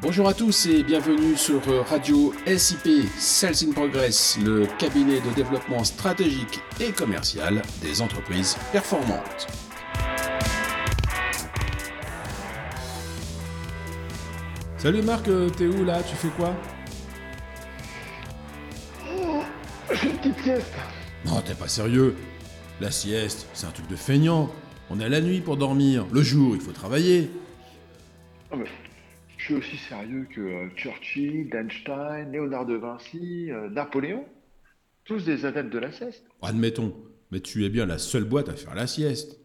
Bonjour à tous et bienvenue sur Radio SIP Sales in Progress, le cabinet de développement stratégique et commercial des entreprises performantes. Salut Marc, euh, t'es où là? Tu fais quoi? J'ai une petite sieste. Non, t'es pas sérieux. La sieste, c'est un truc de feignant. On a la nuit pour dormir. Le jour, il faut travailler. Ah, mais suis aussi sérieux que euh, Churchill, Einstein, Léonard de Vinci, euh, Napoléon. Tous des adeptes de la sieste. Admettons, mais tu es bien la seule boîte à faire la sieste.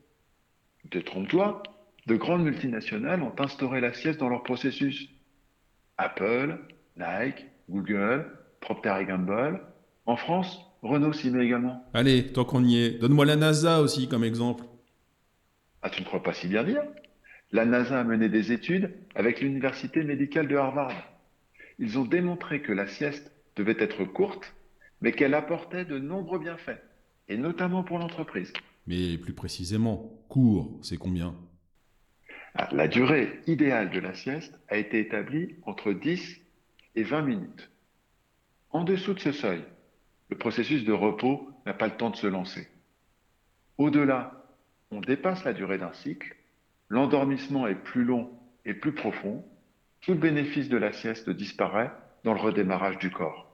Détrompe-toi. De grandes multinationales ont instauré la sieste dans leur processus. Apple, Nike, Google, Procter Gamble. En France, Renault s'y met également. Allez, tant qu'on y est, donne-moi la NASA aussi comme exemple. Ah, tu ne crois pas si bien dire La NASA a mené des études avec l'université médicale de Harvard. Ils ont démontré que la sieste devait être courte, mais qu'elle apportait de nombreux bienfaits, et notamment pour l'entreprise. Mais plus précisément, court, c'est combien? Ah, La durée idéale de la sieste a été établie entre 10 et 20 minutes. En dessous de ce seuil, le processus de repos n'a pas le temps de se lancer. Au-delà, on dépasse la durée d'un cycle, l'endormissement est plus long et plus profond, tout le bénéfice de la sieste disparaît dans le redémarrage du corps.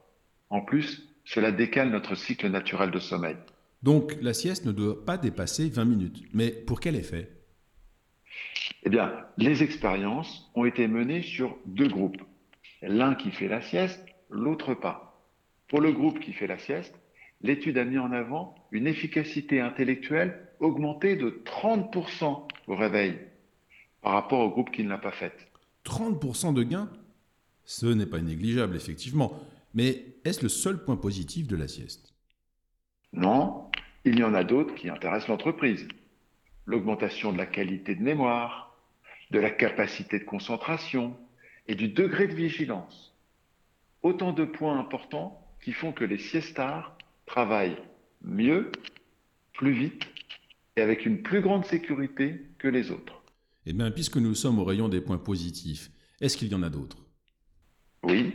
En plus, cela décale notre cycle naturel de sommeil. Donc la sieste ne doit pas dépasser 20 minutes. Mais pour quel effet? Eh bien, les expériences ont été menées sur deux groupes. L'un qui fait la sieste, l'autre pas. Pour le groupe qui fait la sieste, l'étude a mis en avant une efficacité intellectuelle augmentée de 30% au réveil par rapport au groupe qui ne l'a pas faite. 30% de gain Ce n'est pas négligeable, effectivement. Mais est-ce le seul point positif de la sieste? Non, il y en a d'autres qui intéressent l'entreprise. L'augmentation de la qualité de mémoire, de la capacité de concentration et du degré de vigilance. Autant de points importants qui font que les siestards travaillent mieux, plus vite et avec une plus grande sécurité que les autres. Eh bien, puisque nous sommes au rayon des points positifs, est-ce qu'il y en a d'autres? Oui,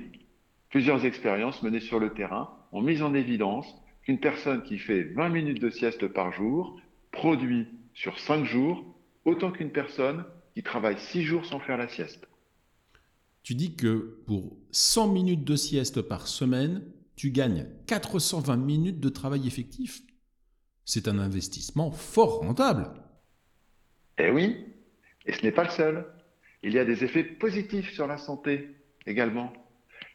plusieurs expériences menées sur le terrain ont mis en évidence qu'une personne qui fait 20 minutes de sieste par jour produit sur 5 jours autant qu'une personne qui travaille 6 jours sans faire la sieste. Tu dis que pour 100 minutes de sieste par semaine, tu gagnes 420 minutes de travail effectif. C'est un investissement fort rentable. Eh oui, et ce n'est pas le seul. Il y a des effets positifs sur la santé également.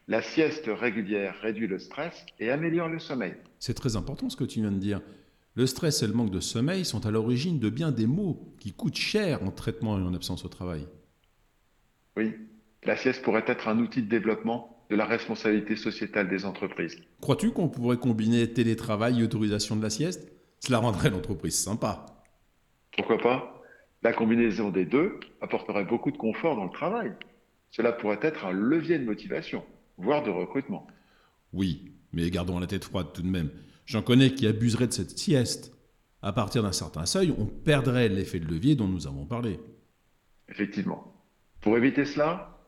La sieste régulière réduit le stress et améliore le sommeil. C'est très important ce que tu viens de dire. Le stress et le manque de sommeil sont à l'origine de bien des maux qui coûtent cher en traitement et en absence au travail. Oui, la sieste pourrait être un outil de développement de la responsabilité sociétale des entreprises. Crois-tu qu'on pourrait combiner télétravail et autorisation de la sieste? Cela rendrait l'entreprise sympa. Pourquoi pas? La combinaison des deux apporterait beaucoup de confort dans le travail. Cela pourrait être un levier de motivation, voire de recrutement. Oui, mais gardons la tête froide tout de même. J'en connais qui abuseraient de cette sieste. À partir d'un certain seuil, on perdrait l'effet de levier dont nous avons parlé. Effectivement. Pour éviter cela,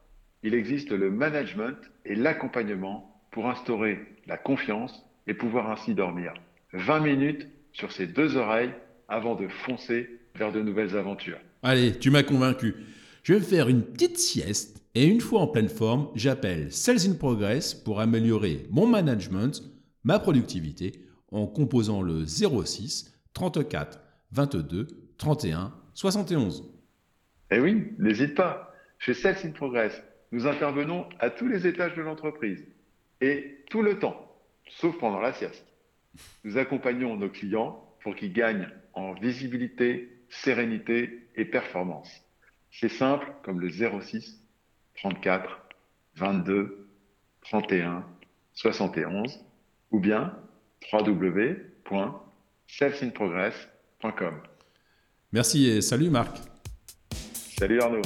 il existe le management et l'accompagnement pour instaurer la confiance et pouvoir ainsi dormir 20 minutes sur ses deux oreilles avant de foncer vers de nouvelles aventures. Allez, tu m'as convaincu. Je vais me faire une petite sieste et une fois en pleine forme, j'appelle Sales in Progress pour améliorer mon management, ma productivité en composant le 06 34 22 31 71. Eh oui, n'hésite pas. Chez Sales in Progress, nous intervenons à tous les étages de l'entreprise et tout le temps, sauf pendant la sieste. Nous accompagnons nos clients pour qu'ils gagnent en visibilité, sérénité et performance. C'est simple comme le 06 34 22 31 71 ou bien www.salesinprogress.com. Merci et salut Marc. Salut Arnaud.